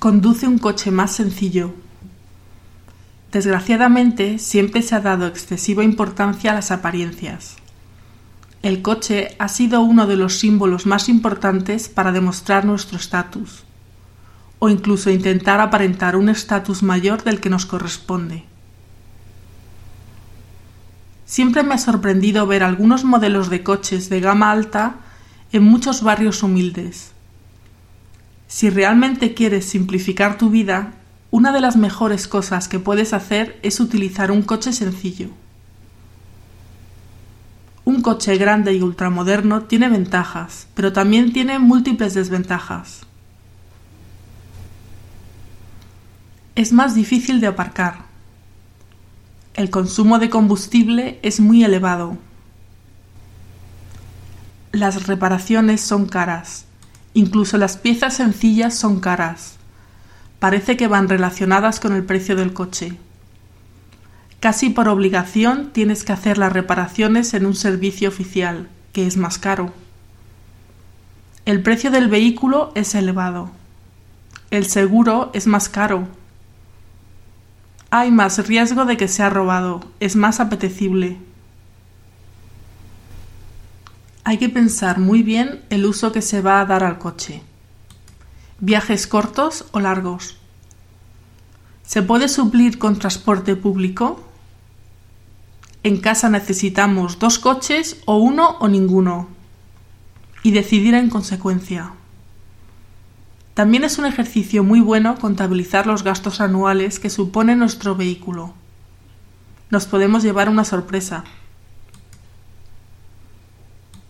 Conduce un coche más sencillo. Desgraciadamente, siempre se ha dado excesiva importancia a las apariencias. El coche ha sido uno de los símbolos más importantes para demostrar nuestro estatus, o incluso intentar aparentar un estatus mayor del que nos corresponde. Siempre me ha sorprendido ver algunos modelos de coches de gama alta en muchos barrios humildes. Si realmente quieres simplificar tu vida, una de las mejores cosas que puedes hacer es utilizar un coche sencillo. Un coche grande y ultramoderno tiene ventajas, pero también tiene múltiples desventajas. Es más difícil de aparcar. El consumo de combustible es muy elevado. Las reparaciones son caras. Incluso las piezas sencillas son caras. Parece que van relacionadas con el precio del coche. Casi por obligación tienes que hacer las reparaciones en un servicio oficial, que es más caro. El precio del vehículo es elevado. El seguro es más caro. Hay más riesgo de que sea robado, es más apetecible. Hay que pensar muy bien el uso que se va a dar al coche. Viajes cortos o largos. ¿Se puede suplir con transporte público? En casa necesitamos dos coches o uno o ninguno. Y decidir en consecuencia. También es un ejercicio muy bueno contabilizar los gastos anuales que supone nuestro vehículo. Nos podemos llevar una sorpresa.